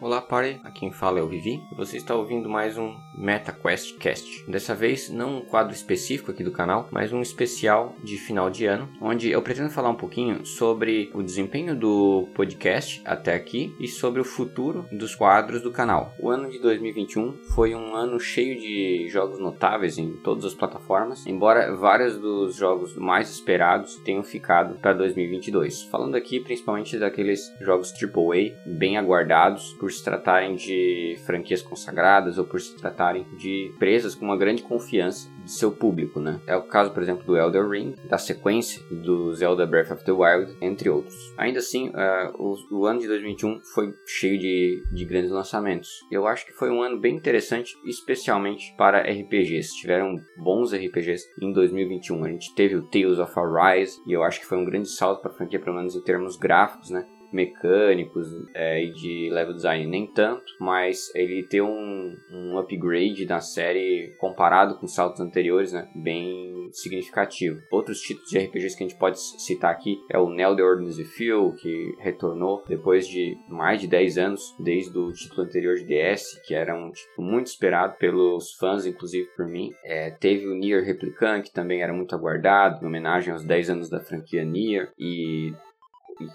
Olá, party! Aqui quem fala é o Vivi. Você está ouvindo mais um MetaQuest Cast. Dessa vez, não um quadro específico aqui do canal, mas um especial de final de ano, onde eu pretendo falar um pouquinho sobre o desempenho do podcast até aqui e sobre o futuro dos quadros do canal. O ano de 2021 foi um ano cheio de jogos notáveis em todas as plataformas, embora vários dos jogos mais esperados tenham ficado para 2022. Falando aqui principalmente daqueles jogos AAA bem aguardados por se tratarem de franquias consagradas ou por se de empresas com uma grande confiança de seu público, né? É o caso, por exemplo, do Elder Ring, da sequência do Zelda Breath of the Wild, entre outros. Ainda assim, uh, o, o, ano de 2021 foi cheio de, de grandes lançamentos. Eu acho que foi um ano bem interessante, especialmente para RPGs. Tiveram bons RPGs em 2021. A gente teve o Tales of Arise, e eu acho que foi um grande salto para a franquia, pelo menos em termos gráficos, né? Mecânicos é, e de level design nem tanto, mas ele tem um, um upgrade na série comparado com saltos anteriores, né, bem significativo. Outros títulos de RPGs que a gente pode citar aqui é o Neo The Ordinance Feel, que retornou depois de mais de 10 anos, desde o título anterior de DS, que era um título muito esperado pelos fãs, inclusive por mim. É, teve o Nier Replicant, que também era muito aguardado, em homenagem aos 10 anos da franquia Nier, e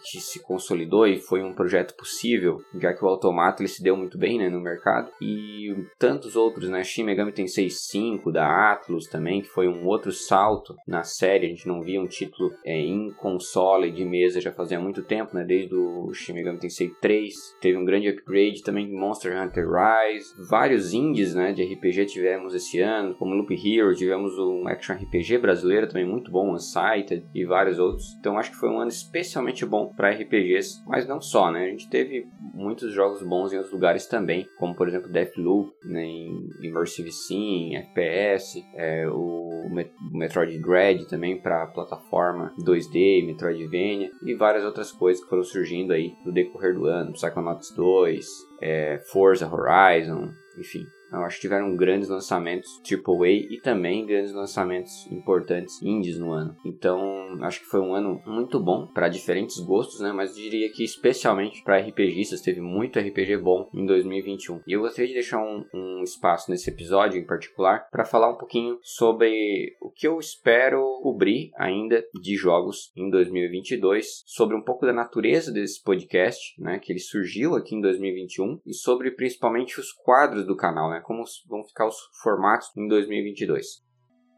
que se consolidou e foi um projeto possível, já que o Automata ele se deu muito bem né, no mercado. E tantos outros, né? Shin Megami Tensei 5 da Atlus também, que foi um outro salto na série. A gente não via um título é, em console de mesa já fazia muito tempo, né? Desde o Shin Megami Tensei 3. Teve um grande upgrade também Monster Hunter Rise. Vários indies né, de RPG tivemos esse ano, como Loop Hero, tivemos um action RPG brasileiro também muito bom, Unsighted e vários outros. Então acho que foi um ano especialmente bom para RPGs, mas não só, né? A gente teve muitos jogos bons em outros lugares também, como por exemplo Deathloop, né, em Immersive Sim, FPS, é, o Metroid Dread também para plataforma 2D, Metroidvania e várias outras coisas que foram surgindo aí no decorrer do ano, Psychonauts 2, é, Forza Horizon, enfim, eu acho que tiveram grandes lançamentos AAA e também grandes lançamentos importantes indies no ano. Então, acho que foi um ano muito bom para diferentes gostos, né? Mas diria que especialmente para RPGistas teve muito RPG bom em 2021. E eu gostaria de deixar um, um espaço nesse episódio em particular para falar um pouquinho sobre o que eu espero cobrir ainda de jogos em 2022, sobre um pouco da natureza desse podcast, né? Que ele surgiu aqui em 2021 e sobre principalmente os quadros do canal, né? Como vão ficar os formatos em 2022.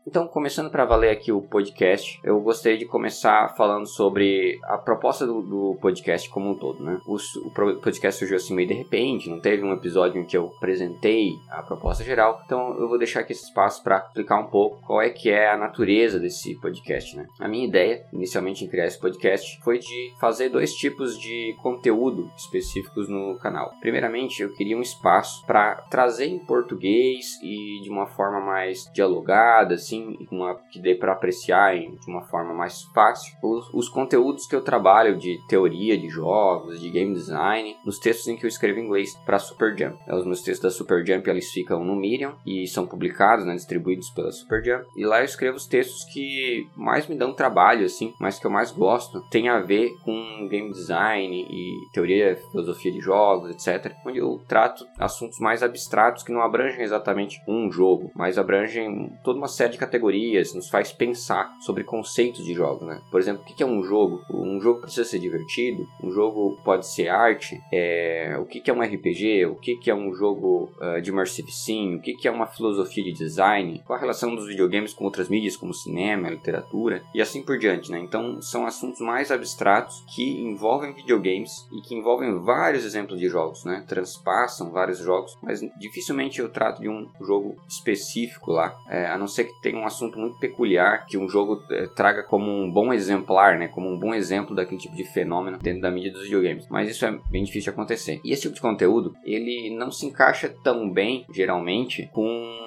Então, começando para valer aqui o podcast, eu gostaria de começar falando sobre a proposta do, do podcast como um todo, né? O, o, podcast surgiu assim meio de repente, não teve um episódio em que eu apresentei a proposta geral, então eu vou deixar aqui esse espaço para explicar um pouco qual é que é a natureza desse podcast, né? A minha ideia, inicialmente em criar esse podcast, foi de fazer dois tipos de conteúdo específicos no canal. Primeiramente, eu queria um espaço para trazer em português e de uma forma mais dialogada, assim, assim, uma, que dê para apreciar em, de uma forma mais fácil os, os, conteúdos que eu trabalho de teoria de jogos, de game design, nos textos em que eu escrevo em inglês para Super Jump. É, os meus textos da Super Jump eles ficam no Medium e são publicados, né, distribuídos pela Super Jump. E lá eu escrevo os textos que mais me dão trabalho, assim, mas que eu mais gosto, tem a ver com game design e teoria, filosofia de jogos, etc. Onde eu trato assuntos mais abstratos que não abrangem exatamente um jogo, mas abrangem toda uma série de categorias, nos faz pensar sobre conceitos de jogos, né? Por exemplo, o que é um jogo? Um jogo precisa ser divertido, um jogo pode ser arte, é... o que é um RPG, o que é um jogo uh, de immersive sim, o que é uma filosofia de design, qual a relação dos videogames com outras mídias como cinema, literatura e assim por diante, né? Então são assuntos mais abstratos que envolvem videogames e que envolvem vários exemplos de jogos, né? Transpassam vários jogos, mas dificilmente eu trato de um jogo específico lá, é, a não ser que tenha um assunto muito peculiar que um jogo é, traga como um bom exemplar, né? Como um bom exemplo daquele tipo de fenômeno dentro da mídia dos videogames. Mas isso é bem difícil de acontecer. E esse tipo de conteúdo, ele não se encaixa tão bem, geralmente, com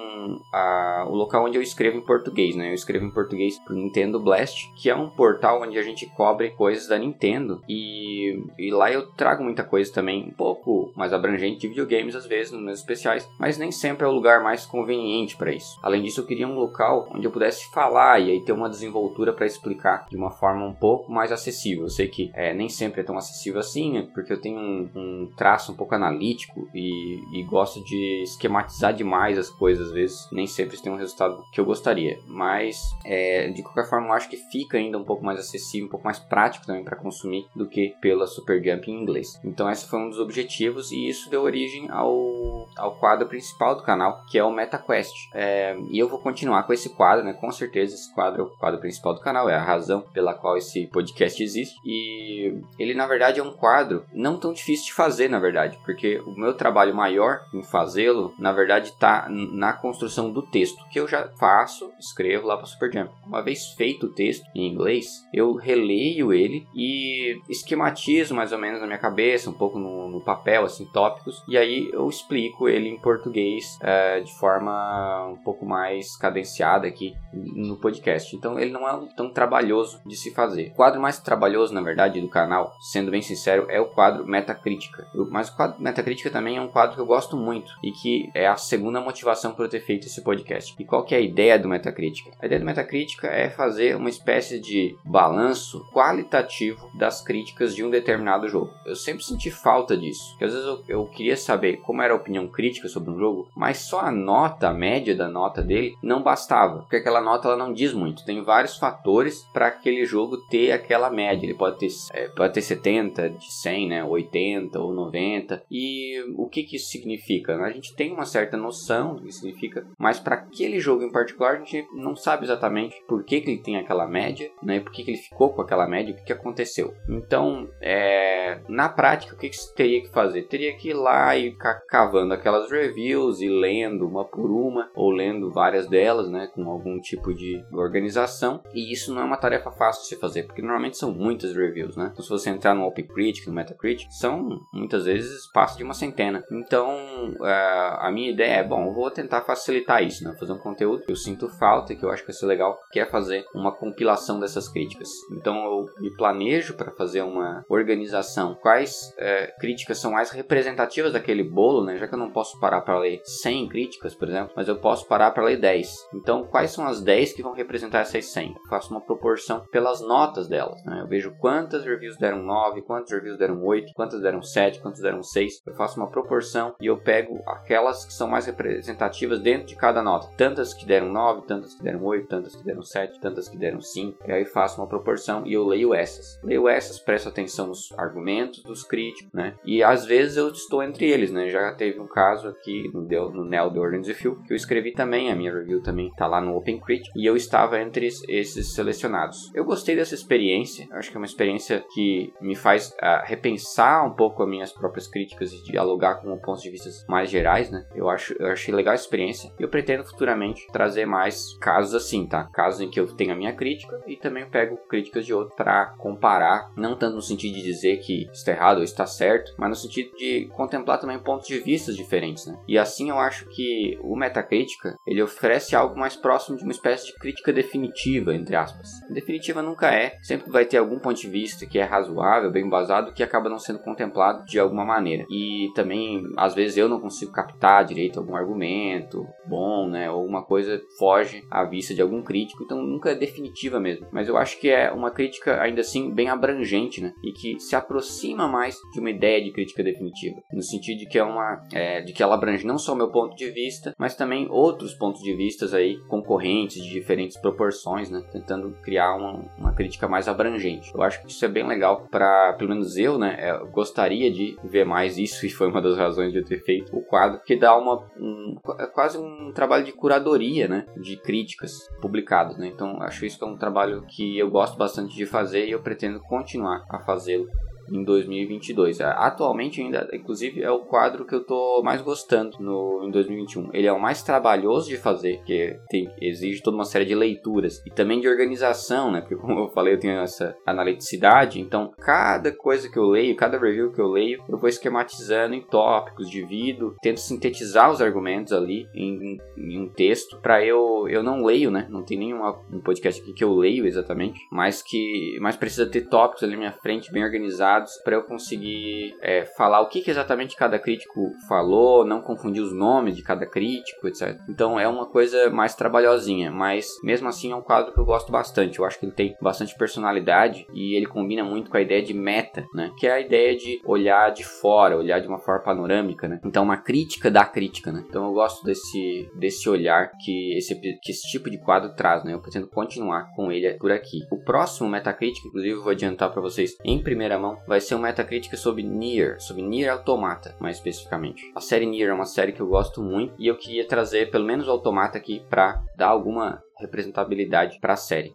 a, o local onde eu escrevo em português, né? Eu escrevo em português pro Nintendo Blast, que é um portal onde a gente cobre coisas da Nintendo e, e lá eu trago muita coisa também um pouco mais abrangente de videogames, às vezes, nos meus especiais, mas nem sempre é o lugar mais conveniente para isso. Além disso, eu queria um local onde eu pudesse falar e aí ter uma desenvoltura para explicar de uma forma um pouco mais acessível. Eu sei que é, nem sempre é tão acessível assim, né? porque eu tenho um, um traço um pouco analítico e, e, gosto de esquematizar demais as coisas, às vezes nem sempre tem um resultado que eu gostaria. Mas, é, de qualquer forma, eu acho que fica ainda um pouco mais acessível, um pouco mais prático também para consumir do que pela Super Jump em inglês. Então, esse foi um dos objetivos e isso deu origem ao, ao quadro principal do canal, que é o MetaQuest. É, e eu vou continuar com esse quadro, né? Com certeza esse quadro é o quadro principal do canal, é a razão pela qual esse podcast existe. E ele, na verdade, é um quadro não tão difícil de fazer, na verdade, porque o meu trabalho maior em fazê-lo, na verdade, está na construção do texto, que eu já faço, escrevo lá para Superjump. Uma vez feito o texto em inglês, eu releio ele e esquematizo mais ou menos na minha cabeça, um pouco no, no papel, assim, tópicos, e aí eu explico ele em português é, de forma um pouco mais cadenciada aqui no podcast. Então ele não é tão trabalhoso de se fazer. O quadro mais trabalhoso, na verdade, do canal, sendo bem sincero, é o quadro Metacrítica. Mas o quadro Metacrítica também é um quadro que eu gosto muito e que é a segunda motivação para eu ter feito esse podcast. E qual é a ideia do Metacrítica? A ideia do Metacrítica é fazer uma espécie de balanço qualitativo das críticas de um determinado jogo. Eu sempre senti falta disso. Porque às vezes eu, eu queria saber como era a opinião crítica sobre um jogo, mas só a nota, a média da nota dele, não bastava. Porque aquela nota ela não diz muito. Tem vários fatores para aquele jogo ter aquela média. Ele pode ter, é, pode ter 70 de 100, né? 80 ou 90. E o que, que isso significa? A gente tem uma certa noção do que significa, mas para aquele jogo em particular a gente não sabe exatamente por que, que ele tem aquela média, né? Por que, que ele ficou com aquela média, o que, que aconteceu. Então, é, na prática, o que, que você teria que fazer? Teria que ir lá e ficar cavando aquelas reviews e lendo uma por uma, ou lendo várias delas, né? Com algum tipo de organização. E isso não é uma tarefa fácil de se fazer, porque normalmente são muitas reviews, né? Então, se você entrar no OpenCritic, no Metacritic, são muitas vezes passa de uma centena. Então, uh, a minha ideia é, bom, vou tentar facilitar isso, né? Fazer um conteúdo que eu sinto falta e que eu acho que vai ser legal, que é fazer uma compilação dessas críticas. Então, eu me planejo para fazer uma organização. Quais uh, críticas são mais representativas daquele bolo, né? Já que eu não posso parar para ler 100 críticas, por exemplo, mas eu posso parar para ler 10. Então, quais são as 10 que vão representar essas 100? Eu faço uma proporção pelas notas delas, né? Eu vejo quantas reviews deram 9, quantas reviews deram 8, quantas deram 7, quantas deram 6. Eu faço uma proporção e eu pego aquelas que são mais representativas dentro de cada nota. Tantas que deram 9, tantas que deram 8, tantas que deram 7, tantas que deram 5. E aí faço uma proporção e eu leio essas. Leio essas, presto atenção nos argumentos dos críticos, né? E às vezes eu estou entre eles, né? Já teve um caso aqui no, no Neo The Order Field que eu escrevi também, a minha review também tá lá no Open Critic e eu estava entre esses selecionados. Eu gostei dessa experiência, acho que é uma experiência que me faz uh, repensar um pouco as minhas próprias críticas e dialogar com pontos de vista mais gerais, né? Eu acho, eu achei legal a experiência eu pretendo futuramente trazer mais casos assim, tá? Casos em que eu tenho a minha crítica e também pego críticas de outro para comparar, não tanto no sentido de dizer que está errado ou está certo, mas no sentido de contemplar também pontos de vista diferentes, né? E assim eu acho que o Metacrítica, ele oferece algo mais próximo de uma espécie de crítica definitiva, entre aspas. Definitiva nunca é, sempre vai ter algum ponto de vista que é razoável, bem embasado, que acaba não sendo contemplado de alguma maneira. E também, às vezes, eu não consigo captar direito algum argumento bom, né? Ou uma coisa foge à vista de algum crítico, então nunca é definitiva mesmo. Mas eu acho que é uma crítica, ainda assim, bem abrangente, né? E que se aproxima mais de uma ideia de crítica definitiva. No sentido de que é uma. É, de que ela abrange não só o meu ponto de vista, mas também outros pontos de vistas aí concorrentes de diferentes proporções, né? Tentando criar uma, uma crítica mais abrangente. Eu acho que isso é bem legal para, pelo menos eu, né? Eu gostaria de ver mais isso e foi uma das razões de eu ter feito o quadro, que dá uma um, é quase um trabalho de curadoria, né, de críticas publicadas, né? Então acho isso que é um trabalho que eu gosto bastante de fazer e eu pretendo continuar a fazê-lo em 2022. É, atualmente ainda, inclusive, é o quadro que eu tô mais gostando no em 2021. Ele é o mais trabalhoso de fazer, porque tem, exige toda uma série de leituras e também de organização, né? Porque como eu falei, eu tenho essa analiticidade, então cada coisa que eu leio, cada review que eu leio, eu vou esquematizando em tópicos, divido, tento sintetizar os argumentos ali em, em um texto para eu eu não leio, né? Não tem nenhum um podcast aqui que eu leio exatamente, mas que mas precisa ter tópicos ali na minha frente bem organizados organizados para eu conseguir é, falar o que, que, exatamente cada crítico falou, não confundir os nomes de cada crítico, etc. Então é uma coisa mais trabalhosinha, mas mesmo assim é um quadro que eu gosto bastante. Eu acho que ele tem bastante personalidade e ele combina muito com a ideia de meta, né? Que é a ideia de olhar de fora, olhar de uma forma panorâmica, né? Então uma crítica da crítica, né? Então eu gosto desse, desse olhar que esse, que esse tipo de quadro traz, né? Eu pretendo continuar com ele por aqui. O próximo Metacritic, inclusive, eu vou adiantar para vocês em primeira mão, vai ser um Metacritic sobre Nier, sobre Nier Automata, mais especificamente. A série Nier é uma série que eu gosto muito e eu queria trazer pelo menos o Automata aqui para dar alguma representabilidade para a série.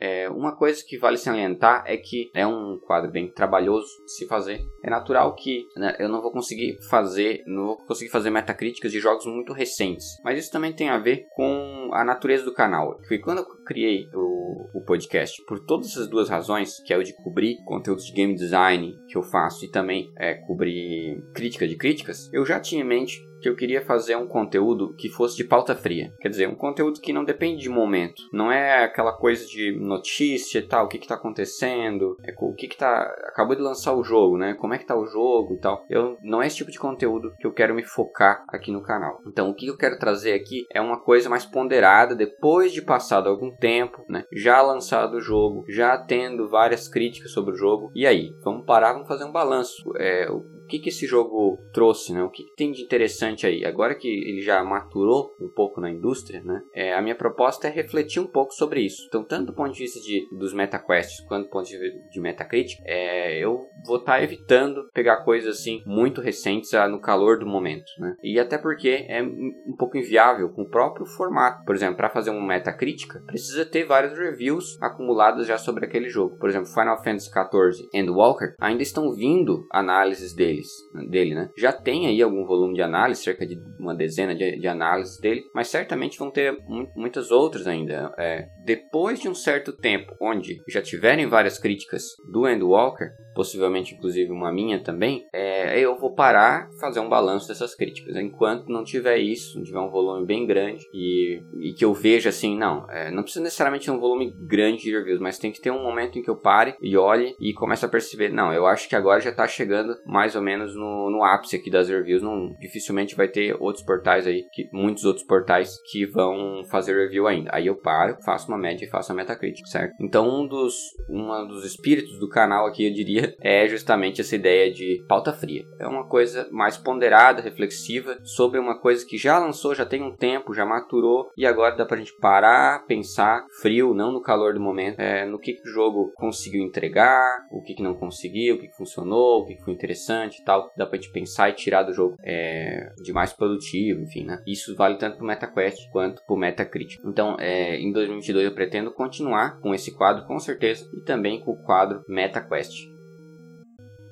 É, uma coisa que vale salientar é que é um quadro bem trabalhoso de se fazer. É natural que né, eu não vou conseguir fazer, não vou conseguir fazer metacríticas de jogos muito recentes. Mas isso também tem a ver com a natureza do canal. Porque quando eu criei o, o podcast, por todas essas duas razões, que é o de cobrir conteúdos de game design que eu faço e também é, cobrir crítica de críticas, eu já tinha em mente que eu queria fazer um conteúdo que fosse de pauta fria. Quer dizer, um conteúdo que não depende de momento. Não é aquela coisa de notícia e tal, o que está acontecendo, é, o que, que tá. Acabou de lançar o jogo, né? Como é que tá o jogo e tal. Eu, não é esse tipo de conteúdo que eu quero me focar aqui no canal. Então, o que eu quero trazer aqui é uma coisa mais ponderada, depois de passado algum tempo, né? Já lançado o jogo, já tendo várias críticas sobre o jogo. E aí? Vamos parar, vamos fazer um balanço. É, que, que esse jogo trouxe, né? O que, que, tem de interessante aí? Agora que ele já maturou um pouco na indústria, né? É, a minha proposta é refletir um pouco sobre isso. Então, tanto do ponto de vista de, dos MetaQuests quanto do ponto de vista de Metacritic, é, eu vou estar tá evitando pegar coisas assim muito recentes ah, no calor do momento, né? E até porque é um pouco inviável com o próprio formato. Por exemplo, para fazer uma metacrítica, precisa ter vários reviews acumulados já sobre aquele jogo. Por exemplo, Final Fantasy XIV and Walker ainda estão vindo análises dele deles, dele, né? Já tem aí algum volume de análise, cerca de uma dezena de, de análises dele, mas certamente vão ter muitas outras ainda. É, depois de um certo tempo, onde já tiverem várias críticas do Endwalker, possivelmente inclusive uma minha também, é, eu vou parar fazer um balanço dessas críticas. Enquanto não tiver isso, não tiver um volume bem grande e, e que eu veja assim, não, é, não precisa necessariamente ter um volume grande de reviews, mas tem que ter um momento em que eu pare e olhe e comece a perceber, não, eu acho que agora já está chegando mais ou menos no, no ápice aqui das reviews. Não, dificilmente vai ter outros portais aí, que, muitos outros portais que vão fazer review ainda. Aí eu paro, faço uma média e faço a Metacritic, certo? Então um dos, uma dos espíritos do canal aqui, eu diria, é justamente essa ideia de pauta fria. É uma coisa mais ponderada, reflexiva, sobre uma coisa que já lançou, já tem um tempo, já maturou, e agora dá pra gente parar, pensar, frio, não no calor do momento, é, no que, que o jogo conseguiu entregar, o que, que não conseguiu, o que, que funcionou, o que, que foi interessante, e tal, dá pra gente pensar e tirar do jogo é, de mais produtivo, enfim, né? Isso vale tanto pro MetaQuest quanto pro Metacritic. Então, é, em 2022 eu pretendo continuar com esse quadro, com certeza, e também com o quadro MetaQuest.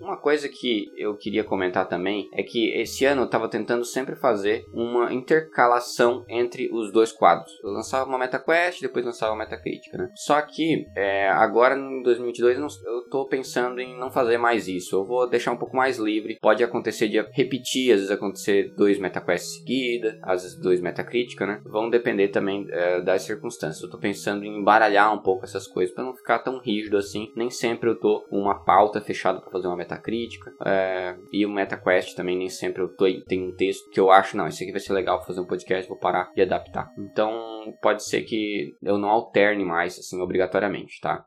Uma coisa que eu queria comentar também é que esse ano eu estava tentando sempre fazer uma intercalação entre os dois quadros. Eu lançava uma MetaQuest, depois lançava uma Metacrítica, né? Só que é, agora em 2022 eu estou pensando em não fazer mais isso. Eu vou deixar um pouco mais livre. Pode acontecer de repetir, às vezes acontecer dois MetaQuest seguida, às vezes dois Metacrítica, né? Vão depender também é, das circunstâncias. Eu estou pensando em embaralhar um pouco essas coisas para não ficar tão rígido assim. Nem sempre eu tô com uma pauta fechada para fazer uma Metacrítica crítica. É, e o MetaQuest também nem sempre eu tô, tem um texto que eu acho, não, esse aqui vai ser legal fazer um podcast, vou parar e adaptar. Então pode ser que eu não alterne mais, assim, obrigatoriamente, tá?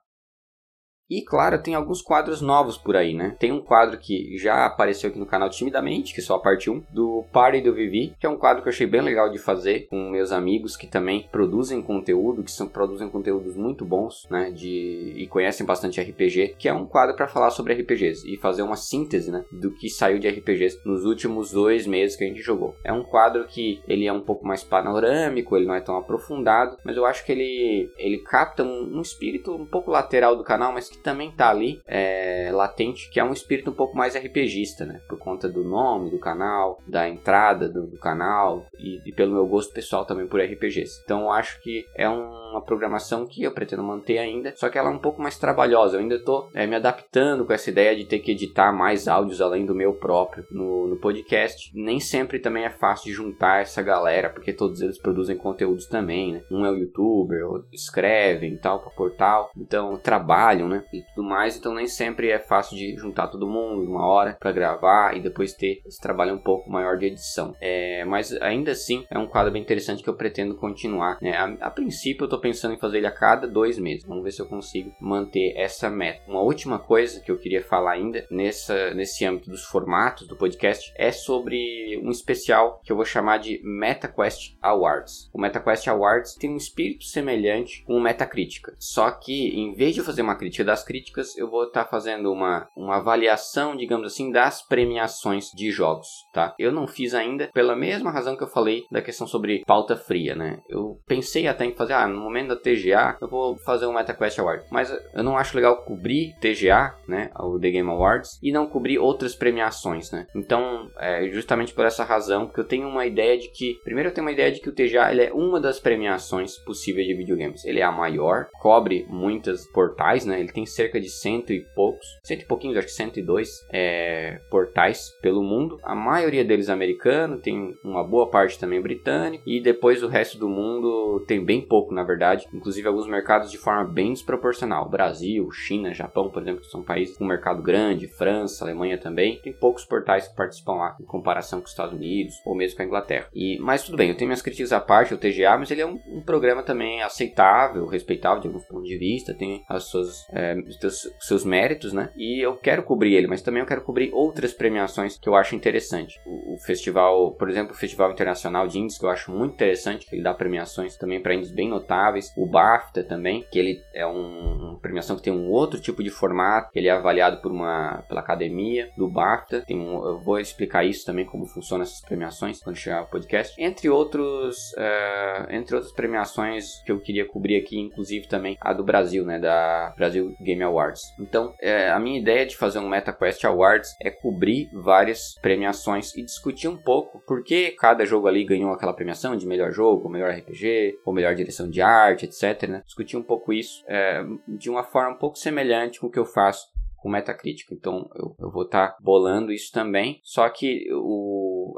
E claro, tem alguns quadros novos por aí, né? Tem um quadro que já apareceu aqui no canal timidamente, que é só a parte 1, do Party do Vivi, que é um quadro que eu achei bem legal de fazer com meus amigos que também produzem conteúdo, que são, produzem conteúdos muito bons, né? De, e conhecem bastante RPG, que é um quadro para falar sobre RPGs e fazer uma síntese, né? Do que saiu de RPGs nos últimos dois meses que a gente jogou. É um quadro que ele é um pouco mais panorâmico, ele não é tão aprofundado, mas eu acho que ele, ele capta um, um espírito um pouco lateral do canal, mas que também tá ali é, latente, que é um espírito um pouco mais RPGista, né? Por conta do nome do canal, da entrada do, do canal e, e, pelo meu gosto pessoal também por RPGs. Então eu acho que é uma programação que eu pretendo manter ainda, só que ela é um pouco mais trabalhosa. Eu ainda tô é, me adaptando com essa ideia de ter que editar mais áudios além do meu próprio no, no podcast. Nem sempre também é fácil de juntar essa galera, porque todos eles produzem conteúdos também, né? Um é o youtuber, escrevem tal para portal, então trabalham, né? E tudo mais, então nem sempre é fácil de juntar todo mundo uma hora para gravar e depois ter esse trabalho um pouco maior de edição. É, mas ainda assim é um quadro bem interessante que eu pretendo continuar. Né? A, a, princípio eu estou pensando em fazer ele a cada dois meses. Vamos ver se eu consigo manter essa meta. Uma última coisa que eu queria falar ainda nessa, nesse âmbito dos formatos do podcast é sobre um especial que eu vou chamar de MetaQuest Awards. O MetaQuest Awards tem um espírito semelhante com o Metacrítica, só que em vez de fazer uma crítica das críticas, eu vou estar tá fazendo uma, uma avaliação, digamos assim, das premiações de jogos, tá? Eu não fiz ainda pela mesma razão que eu falei da questão sobre pauta fria, né? Eu pensei até em fazer, ah, no momento da TGA, eu vou fazer um MetaQuest Award, mas eu não acho legal cobrir TGA, né, o The Game Awards, e não cobrir outras premiações, né? Então, é justamente por essa razão que eu tenho uma ideia de que, primeiro eu tenho uma ideia de que o TGA ele é uma das premiações possíveis de videogames. Ele é a maior, cobre muitas portais, né? Ele tem cerca de cento e poucos, cento e pouquinhos, acho que 102 é, portais pelo mundo. A maioria deles americano, tem uma boa parte também britânico e depois o resto do mundo tem bem pouco, na verdade. Inclusive alguns mercados de forma bem desproporcional. Brasil, China, Japão, por exemplo, são países com mercado grande, França, Alemanha também. Tem poucos portais que participam lá em comparação com os Estados Unidos ou mesmo com a Inglaterra. E, mas tudo bem, eu tenho minhas críticas à parte, o TGA, mas ele é um, um programa também aceitável, respeitável de alguns pontos de vista, tem as suas, é, seus, seus méritos, né? E eu quero cobrir ele, mas também eu quero cobrir outras premiações que eu acho interessante. O, o festival, por exemplo, o Festival Internacional de Indies, que eu acho muito interessante, que ele dá premiações também para indies bem notáveis. O BAFTA também, que ele é um, uma premiação que tem um outro tipo de formato, ele é avaliado por uma, pela academia do BAFTA. Um, eu vou explicar isso também, como funciona essas premiações, quando chegar o podcast. Entre outros, uh, entre outras premiações que eu queria cobrir aqui, inclusive também a do Brasil, né, da Brasil Game Awards. Então, é, a minha ideia de fazer um MetaQuest Awards é cobrir várias premiações e discutir um pouco por que cada jogo ali ganhou aquela premiação de melhor jogo, melhor RPG, ou melhor direção de arte, etc. Né? Discutir um pouco isso é, de uma forma um pouco semelhante com o que eu faço com Metacritic. Então eu, eu vou estar tá bolando isso também. Só que o,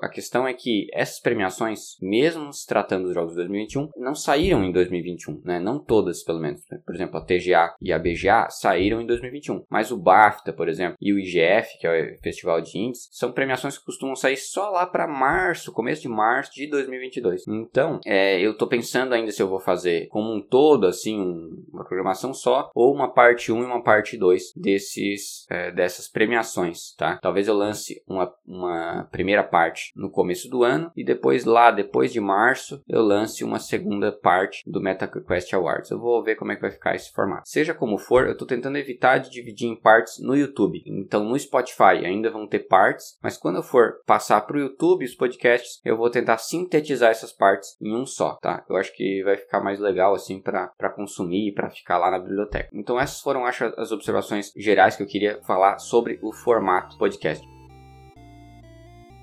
a questão é que essas premiações, mesmo se tratando dos jogos de 2021, não saíram em 2021, né? Não todas, pelo menos. Por exemplo, a TGA e a BGA saíram em 2021. Mas o BAFTA, por exemplo, e o IGF, que é o Festival de Indies, são premiações que costumam sair só lá para março, começo de março de 2022. Então, é, eu tô pensando ainda se eu vou fazer como um todo, assim, um, uma programação só, ou uma parte 1 e uma parte 2 desse desses, é, dessas premiações, tá? Talvez eu lance uma, uma primeira parte no começo do ano e depois lá, depois de março, eu lance uma segunda parte do MetaQuest Awards. Eu vou ver como é que vai ficar esse formato. Seja como for, eu estou tentando evitar de dividir em partes no YouTube. Então no Spotify ainda vão ter partes, mas quando eu for passar para o YouTube os podcasts, eu vou tentar sintetizar essas partes em um só, tá? Eu acho que vai ficar mais legal assim para consumir e para ficar lá na biblioteca. Então essas foram acho as observações gerais que eu queria falar sobre o formato podcast.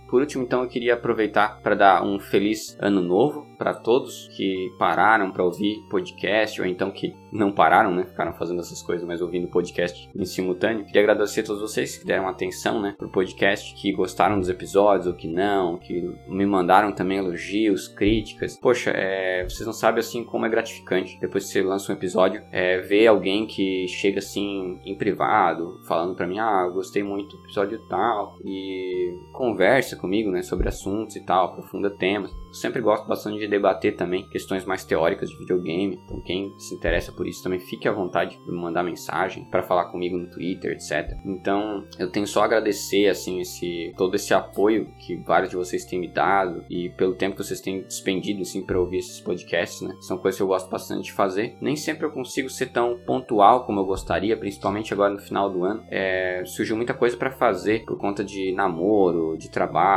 Por último, então, eu queria aproveitar para dar um feliz ano novo para todos que pararam para ouvir podcast ou então que não pararam, né? Ficaram fazendo essas coisas, mas ouvindo podcast em simultâneo. Queria agradecer a todos vocês que deram atenção, né, pro podcast, que gostaram dos episódios ou que não, que me mandaram também elogios, críticas. Poxa, é, vocês não sabem assim como é gratificante depois que você lança um episódio, é, ver alguém que chega assim em privado, falando para mim, ah, gostei muito do episódio tal e conversa comigo, né, sobre assuntos e tal, aprofunda temas. Eu sempre gosto bastante de debater também questões mais teóricas de videogame. Então, quem se interessa por isso também fique à vontade de me mandar mensagem para falar comigo no Twitter, etc. Então, eu tenho só a agradecer assim esse todo esse apoio que vários de vocês têm me dado e pelo tempo que vocês têm despendido assim para ouvir esses podcasts, né? São coisas que eu gosto bastante de fazer. Nem sempre eu consigo ser tão pontual como eu gostaria, principalmente agora no final do ano. É, surgiu muita coisa para fazer por conta de namoro, de trabalho,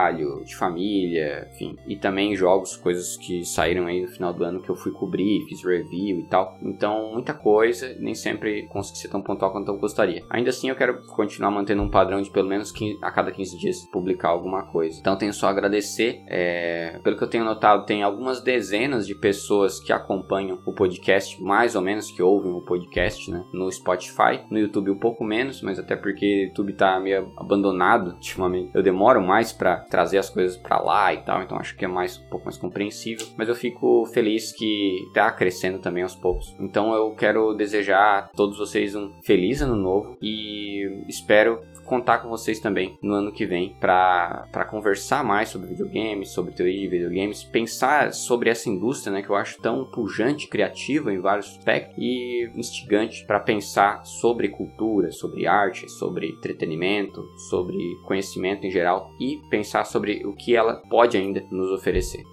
de família, enfim, e também jogos, coisas que saíram aí no final do ano que eu fui cobrir, fiz review e tal. Então, muita coisa, nem sempre consegui ser tão pontual quanto eu gostaria. Ainda assim, eu quero continuar mantendo um padrão de pelo menos 15, a cada 15 dias publicar alguma coisa. Então, tenho só agradecer. É, pelo que eu tenho notado, tem algumas dezenas de pessoas que acompanham o podcast, mais ou menos que ouvem o podcast, né? No Spotify, no YouTube um pouco menos, mas até porque o YouTube tá meio abandonado ultimamente. Eu demoro mais para trazer as coisas para lá e tal, então acho que é mais um pouco mais compreensível, mas eu fico feliz que tá crescendo também aos poucos. Então eu quero desejar a todos vocês um feliz ano novo e espero contar com vocês também no ano que vem para conversar mais sobre videogames, sobre teoria de videogames, pensar sobre essa indústria, né, que eu acho tão pujante, criativa em vários aspectos e instigante para pensar sobre cultura, sobre arte, sobre entretenimento, sobre conhecimento em geral e pensar sobre o que ela pode ainda nos oferecer.